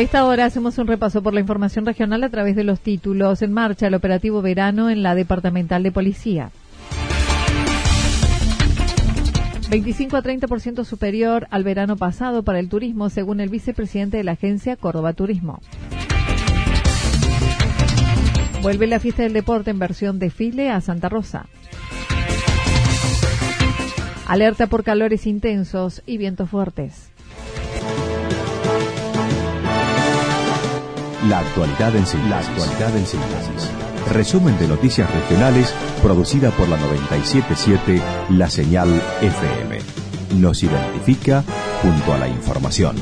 A esta hora hacemos un repaso por la información regional a través de los títulos. En marcha el operativo verano en la Departamental de Policía. 25 a 30% superior al verano pasado para el turismo, según el vicepresidente de la agencia Córdoba Turismo. Vuelve la fiesta del deporte en versión desfile a Santa Rosa. Alerta por calores intensos y vientos fuertes. La actualidad en síntesis. La actualidad en síntesis. Resumen de noticias regionales producida por la 977 La Señal FM. Nos identifica junto a la información.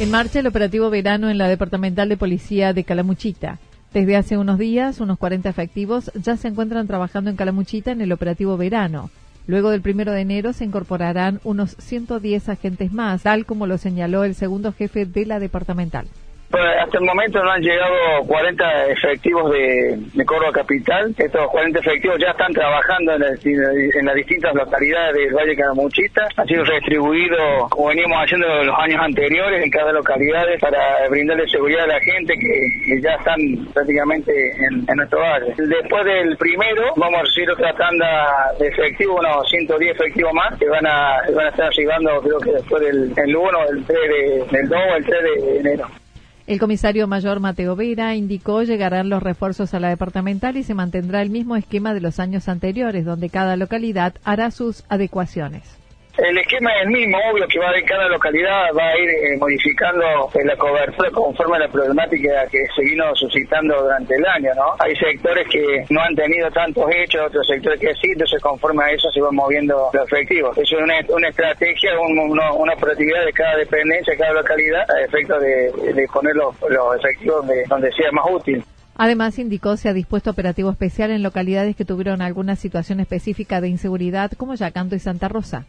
En marcha el operativo verano en la Departamental de Policía de Calamuchita. Desde hace unos días, unos 40 efectivos ya se encuentran trabajando en Calamuchita en el operativo verano. Luego del primero de enero se incorporarán unos 110 agentes más, tal como lo señaló el segundo jefe de la departamental. Hasta el momento no han llegado 40 efectivos de, Córdoba Capital. Estos 40 efectivos ya están trabajando en, las distintas localidades del Valle Canamuchita. Han sido restribuidos, como veníamos haciendo en los años anteriores, en cada localidad para brindarle seguridad a la gente que, ya están prácticamente en, nuestro valle. Después del primero, vamos a recibir otra tanda de efectivos, unos 110 efectivos más, que van a, van a estar llegando creo que después del el 1, el 3 de, del 2 o el 3 de enero. El comisario mayor Mateo Vera indicó llegarán los refuerzos a la departamental y se mantendrá el mismo esquema de los años anteriores, donde cada localidad hará sus adecuaciones. El esquema es el mismo, obvio que va a cada localidad, va a ir eh, modificando eh, la cobertura conforme a la problemática que se vino suscitando durante el año, ¿no? Hay sectores que no han tenido tantos hechos, otros sectores que sí, entonces conforme a eso se van moviendo los efectivos. Es una, estrategia, una, operatividad de cada dependencia, de cada localidad, a efecto de, poner los, efectivos donde sea más útil. Además, indicó se ha dispuesto operativo especial en localidades que tuvieron alguna situación específica de inseguridad, como Yacanto y Santa Rosa.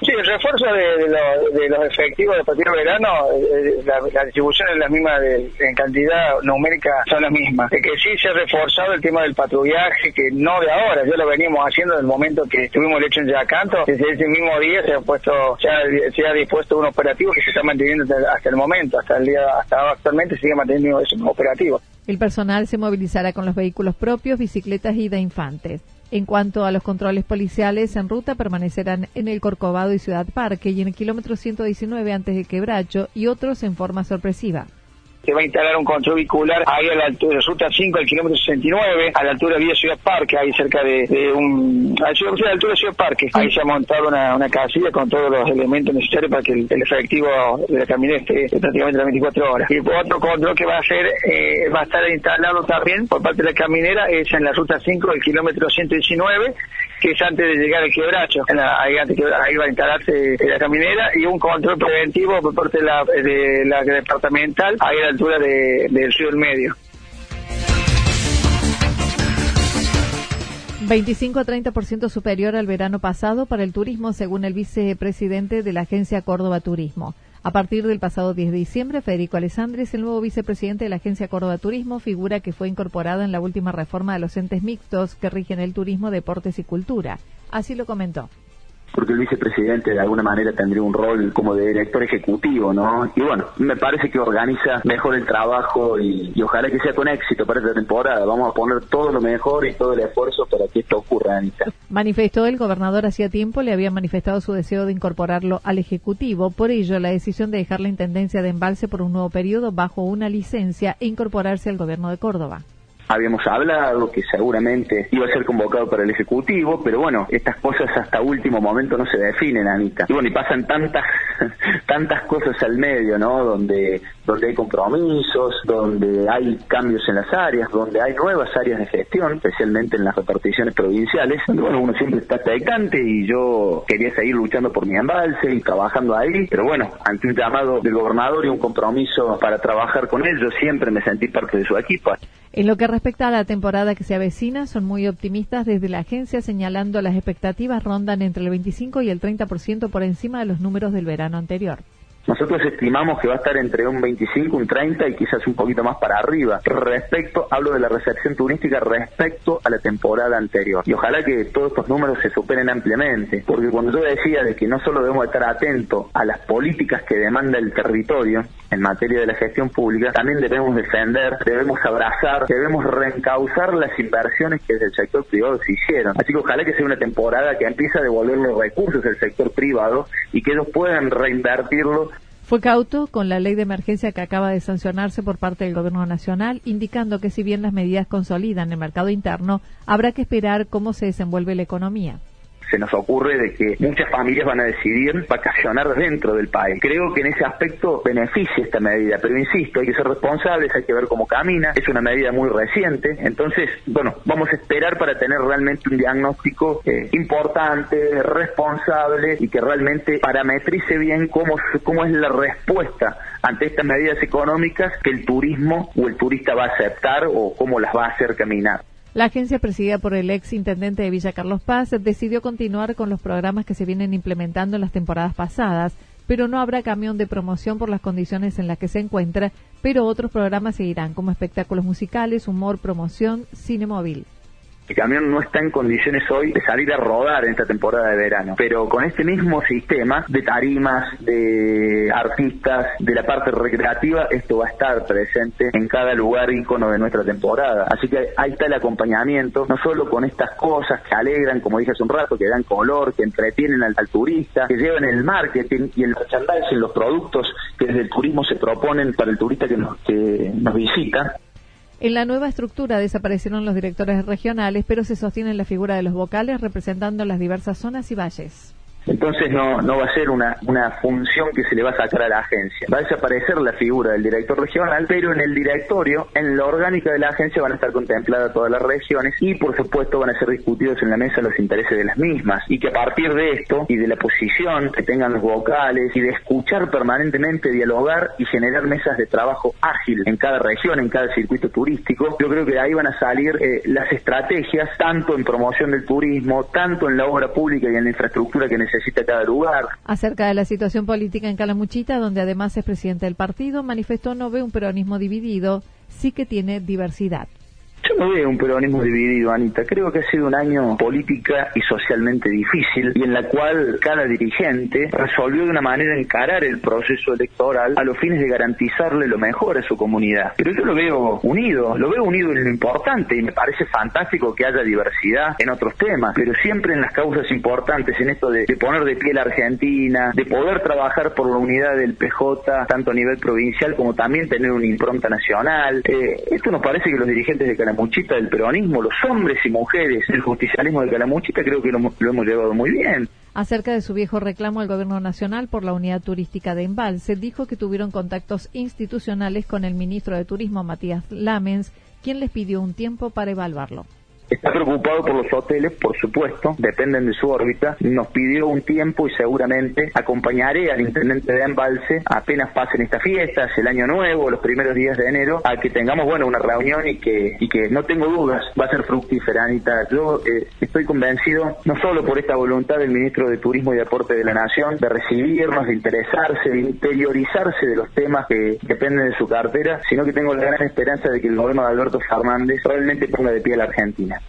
Sí, el refuerzo de, los efectivos de partir de verano, eh, la, distribución es la misma en cantidad numérica, son las mismas. De que sí se ha reforzado el tema del patrullaje, que no de ahora, ya lo veníamos haciendo desde el momento que tuvimos el hecho en Yacanto. Desde ese mismo día se ha puesto, se ha, dispuesto un operativo que se está manteniendo hasta, el momento, hasta el día, hasta actualmente sigue manteniendo ese operativo. El personal se movilizará con los vehículos propios, bicicletas y de infantes. En cuanto a los controles policiales en ruta, permanecerán en el Corcovado y Ciudad Parque y en el kilómetro 119 antes del quebracho y otros en forma sorpresiva se va a instalar un control vehicular ahí a la altura de ruta 5 al kilómetro 69, a la altura de Vía Ciudad Parque, ahí cerca de, un... a la altura de Ciudad Parque. Ahí se ha montado una, una casilla con todos los elementos necesarios para que el, efectivo de la camioneta esté prácticamente las 24 horas. Y otro control que va a hacer, eh, va a estar instalado también por parte de la caminera, es en la ruta 5 del kilómetro 119, que es antes de llegar al quebracho. ahí, ahí va a instalarse la caminera y un control preventivo por parte de la, de la departamental, ahí a altura de, del río medio. 25 a 30% superior al verano pasado para el turismo, según el vicepresidente de la agencia Córdoba Turismo. A partir del pasado 10 de diciembre, Federico Alessandres, el nuevo vicepresidente de la Agencia Córdoba Turismo, figura que fue incorporado en la última reforma de los entes mixtos que rigen el turismo, deportes y cultura. Así lo comentó. Porque el vicepresidente de alguna manera tendría un rol como de director ejecutivo, ¿no? Y bueno, me parece que organiza mejor el trabajo y, ojalá que sea con éxito para esta temporada. Vamos a poner todo lo mejor y todo el esfuerzo para que esto ocurra, Anita. Manifestó el gobernador hacía tiempo, le había manifestado su deseo de incorporarlo al Ejecutivo, por ello la decisión de dejar la Intendencia de Embalse por un nuevo periodo bajo una licencia e incorporarse al gobierno de Córdoba habíamos hablado que seguramente iba a ser convocado para el Ejecutivo, pero bueno, estas cosas hasta último momento no se definen, Anita. Y bueno, y pasan tantas tantas cosas al medio, ¿no? Donde donde hay compromisos, donde hay cambios en las áreas, donde hay nuevas áreas de gestión, especialmente en las reparticiones provinciales, donde bueno, uno siempre está expectante y yo quería seguir luchando por mi embalse y trabajando ahí, pero bueno, ante un llamado del gobernador y un compromiso para trabajar con él, yo siempre me sentí parte de su equipo. En lo que respecta a la temporada que se avecina, son muy optimistas desde la agencia, señalando las expectativas rondan entre el 25 y el 30% por encima de los números del verano anterior. Nosotros estimamos que va a estar entre un 25, un 30 y quizás un poquito más para arriba. Respecto, hablo de la recepción turística respecto a la temporada anterior. Y ojalá que todos estos números se superen ampliamente, porque cuando yo decía de que no solo debemos estar atentos a las políticas que demanda el territorio en materia de la gestión pública, también debemos defender, debemos abrazar, debemos reencauzar las inversiones que desde el sector privado se hicieron. Así que ojalá que sea una temporada que empiece a devolver los recursos del sector privado y que ellos puedan reinvertirlo fue cauto con la ley de emergencia que acaba de sancionarse por parte del Gobierno Nacional, indicando que si bien las medidas consolidan el mercado interno, habrá que esperar cómo se desenvuelve la economía se nos ocurre de que muchas familias van a decidir vacacionar dentro del país. Creo que en ese aspecto beneficia esta medida, pero insisto, hay que ser responsables, hay que ver cómo camina, es una medida muy reciente, entonces, bueno, vamos a esperar para tener realmente un diagnóstico eh, importante, responsable y que realmente parametrice bien cómo, cómo es la respuesta ante estas medidas económicas que el turismo o el turista va a aceptar o cómo las va a hacer caminar. La agencia presidida por el ex intendente de Villa Carlos Paz decidió continuar con los programas que se vienen implementando en las temporadas pasadas, pero no habrá camión de promoción por las condiciones en las que se encuentra, pero otros programas seguirán como espectáculos musicales, humor, promoción, cine móvil. El camión no está en condiciones hoy de salir a rodar en esta temporada de verano, pero con este mismo sistema de tarimas, de artistas, de la parte recreativa, esto va a estar presente en cada lugar ícono de nuestra temporada. Así que ahí está el acompañamiento, no solo con estas cosas que alegran, como dije hace un rato, que dan color, que entretienen al, turista, que llevan el marketing y el merchandising, los productos que desde el turismo se proponen para el turista que nos, que nos visita. En la nueva estructura desaparecieron los directores regionales, pero se sostiene la figura de los vocales representando las diversas zonas y valles. Entonces no, no va a ser una, una función que se le va a sacar a la agencia. Va a desaparecer la figura del director regional, pero en el directorio, en la orgánica de la agencia van a estar contempladas todas las regiones y por supuesto van a ser discutidos en la mesa los intereses de las mismas. Y que a partir de esto y de la posición que tengan los vocales y de escuchar permanentemente, dialogar y generar mesas de trabajo ágil en cada región, en cada circuito turístico, yo creo que de ahí van a salir eh, las estrategias tanto en promoción del turismo, tanto en la obra pública y en la infraestructura que necesitamos necesita cada lugar. Acerca de la situación política en Calamuchita, donde además es presidente del partido, manifestó no ve un peronismo dividido, sí que tiene diversidad. Yo no veo un peronismo dividido, Anita. Creo que ha sido un año política y socialmente difícil y en la cual cada dirigente resolvió de una manera encarar el proceso electoral a los fines de garantizarle lo mejor a su comunidad. Pero yo lo veo unido, lo veo unido en lo importante y me parece fantástico que haya diversidad en otros temas, pero siempre en las causas importantes, en esto de, poner de pie la Argentina, de poder trabajar por la unidad del PJ, tanto a nivel provincial como también tener una impronta nacional. Eh, esto nos parece que los dirigentes de Calamuchita del peronismo, los hombres y mujeres del justicialismo de Calamuchita, creo que lo, lo hemos llevado muy bien. Acerca de su viejo reclamo al Gobierno Nacional por la unidad turística de Embalse, dijo que tuvieron contactos institucionales con el ministro de Turismo, Matías Lamens, quien les pidió un tiempo para evaluarlo. Está preocupado por los hoteles, por supuesto, dependen de su órbita. Nos pidió un tiempo y seguramente acompañaré al intendente de Embalse apenas pasen estas fiestas, el año nuevo, los primeros días de enero, a que tengamos, bueno, una reunión y que, y que no tengo dudas, va a ser fructífera, Anita. Yo eh, estoy convencido, no solo por esta voluntad del ministro de Turismo y Deporte de la Nación, de recibirnos, de interesarse, de interiorizarse de los temas que dependen de su cartera, sino que tengo la gran esperanza de que el gobierno de Alberto Fernández realmente ponga de pie a la Argentina.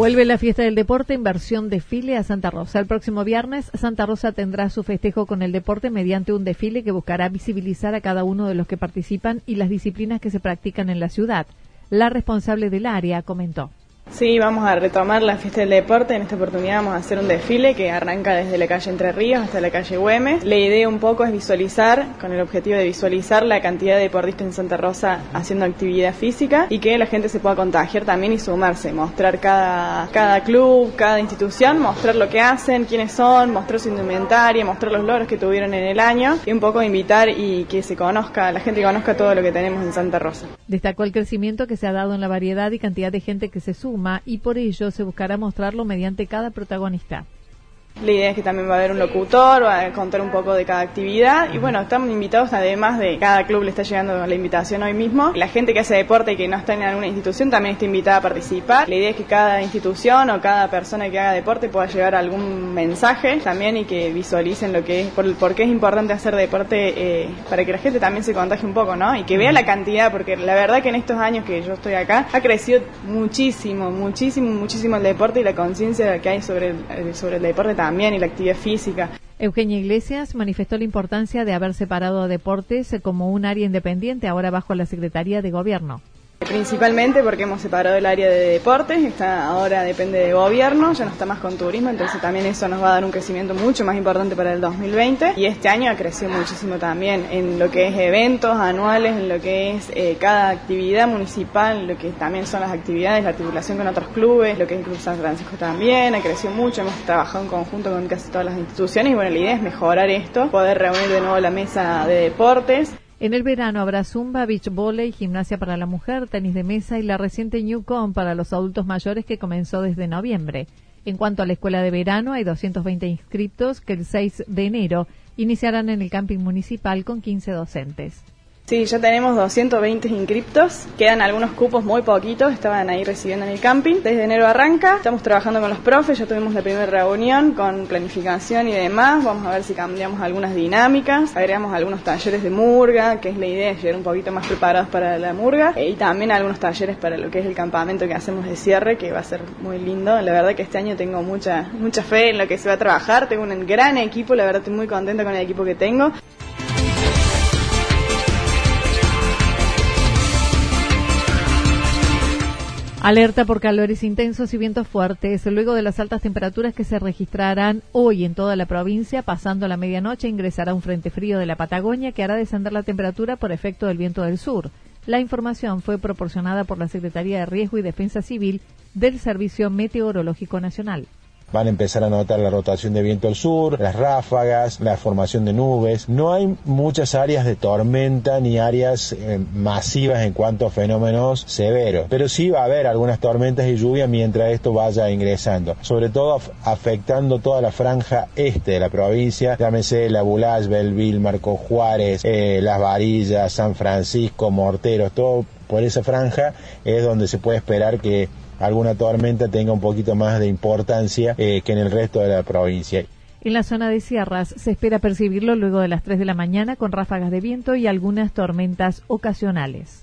Vuelve la fiesta del deporte en versión desfile a Santa Rosa. El próximo viernes, Santa Rosa tendrá su festejo con el deporte mediante un desfile que buscará visibilizar a cada uno de los que participan y las disciplinas que se practican en la ciudad. La responsable del área comentó. Sí, vamos a retomar la fiesta del deporte. En esta oportunidad vamos a hacer un desfile que arranca desde la calle Entre Ríos hasta la calle Güemes. La idea un poco es visualizar, con el objetivo de visualizar la cantidad de deportistas en Santa Rosa haciendo actividad física y que la gente se pueda contagiar también y sumarse, mostrar cada, cada club, cada institución, mostrar lo que hacen, quiénes son, mostrar su indumentaria, mostrar los logros que tuvieron en el año y un poco invitar y que se conozca, la gente conozca todo lo que tenemos en Santa Rosa. Destacó el crecimiento que se ha dado en la variedad y cantidad de gente que se suma y por ello se buscará mostrarlo mediante cada protagonista. La idea es que también va a haber un locutor, va a contar un poco de cada actividad y bueno, estamos invitados además de cada club le está llegando la invitación hoy mismo. La gente que hace deporte y que no está en alguna institución también está invitada a participar. La idea es que cada institución o cada persona que haga deporte pueda llevar algún mensaje también y que visualicen lo que es, por, qué es importante hacer deporte eh, para que la gente también se contagie un poco, ¿no? Y que vea la cantidad, porque la verdad que en estos años que yo estoy acá ha crecido muchísimo, muchísimo, muchísimo el deporte y la conciencia que hay sobre el, sobre el deporte también y la actividad física. Eugenia Iglesias manifestó la importancia de haber separado a deportes como un área independiente ahora bajo la Secretaría de Gobierno. Principalmente porque hemos separado el área de deportes, está ahora depende de gobierno, ya no está más con turismo, entonces también eso nos va a dar un crecimiento mucho más importante para el 2020 y este año ha crecido muchísimo también en lo que es eventos anuales, en lo que es eh, cada actividad municipal, lo que también son las actividades, la articulación con otros clubes, lo que es el Club San Francisco también, ha crecido mucho, hemos trabajado en conjunto con casi todas las instituciones y bueno, la idea es mejorar esto, poder reunir de nuevo la mesa de deportes. En el verano habrá zumba, beach volley, gimnasia para la mujer, tenis de mesa y la reciente Newcom para los adultos mayores que comenzó desde noviembre. En cuanto a la escuela de verano, hay 220 inscritos que el 6 de enero iniciarán en el camping municipal con 15 docentes. Sí, ya tenemos 220 inscriptos, quedan algunos cupos muy poquitos, estaban ahí recibiendo en el camping. Desde enero arranca, estamos trabajando con los profes, ya tuvimos la primera reunión con planificación y demás, vamos a ver si cambiamos algunas dinámicas, agregamos algunos talleres de murga, que es la idea, llegar un poquito más preparados para la murga, y también algunos talleres para lo que es el campamento que hacemos de cierre, que va a ser muy lindo. La verdad que este año tengo mucha, mucha fe en lo que se va a trabajar, tengo un gran equipo, la verdad estoy muy contenta con el equipo que tengo. Alerta por calores intensos y vientos fuertes. Luego de las altas temperaturas que se registrarán hoy en toda la provincia, pasando la medianoche ingresará un frente frío de la Patagonia que hará descender la temperatura por efecto del viento del sur. La información fue proporcionada por la Secretaría de Riesgo y Defensa Civil del Servicio Meteorológico Nacional van a empezar a notar la rotación de viento al sur, las ráfagas, la formación de nubes. No hay muchas áreas de tormenta ni áreas eh, masivas en cuanto a fenómenos severos, pero sí va a haber algunas tormentas y lluvia mientras esto vaya ingresando, sobre todo afectando toda la franja este de la provincia, llámese La Bulage, Belville, Marco Juárez, eh, Las Varillas, San Francisco, Morteros, todo por esa franja es donde se puede esperar que alguna tormenta tenga un poquito más de importancia eh, que en el resto de la provincia. En la zona de sierras se espera percibirlo luego de las 3 de la mañana con ráfagas de viento y algunas tormentas ocasionales.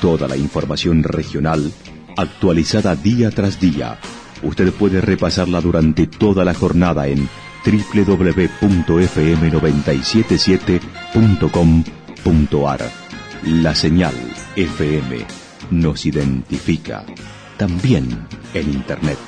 Toda la información regional actualizada día tras día. Usted puede repasarla durante toda la jornada en www.fm977.com la señal FM nos identifica también en Internet.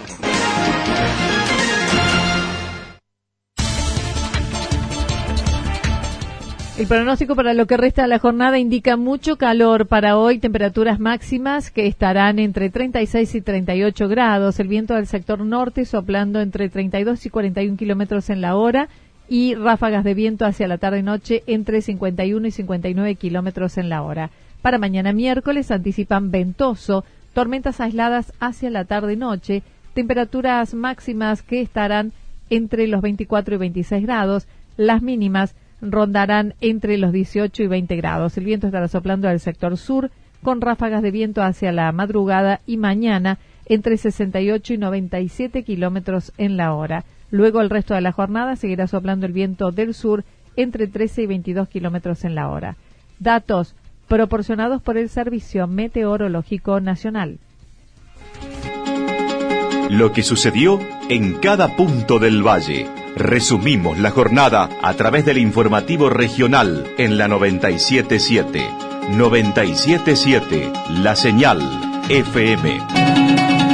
El pronóstico para lo que resta de la jornada indica mucho calor para hoy, temperaturas máximas que estarán entre 36 y 38 grados, el viento del sector norte soplando entre 32 y 41 kilómetros en la hora y ráfagas de viento hacia la tarde-noche entre 51 y 59 kilómetros en la hora. Para mañana miércoles anticipan ventoso, tormentas aisladas hacia la tarde-noche, temperaturas máximas que estarán entre los 24 y 26 grados, las mínimas rondarán entre los 18 y 20 grados. El viento estará soplando al sector sur con ráfagas de viento hacia la madrugada y mañana entre 68 y 97 kilómetros en la hora. Luego el resto de la jornada seguirá soplando el viento del sur entre 13 y 22 kilómetros en la hora. Datos proporcionados por el Servicio Meteorológico Nacional. Lo que sucedió en cada punto del valle. Resumimos la jornada a través del informativo regional en la 977. 977 La Señal FM.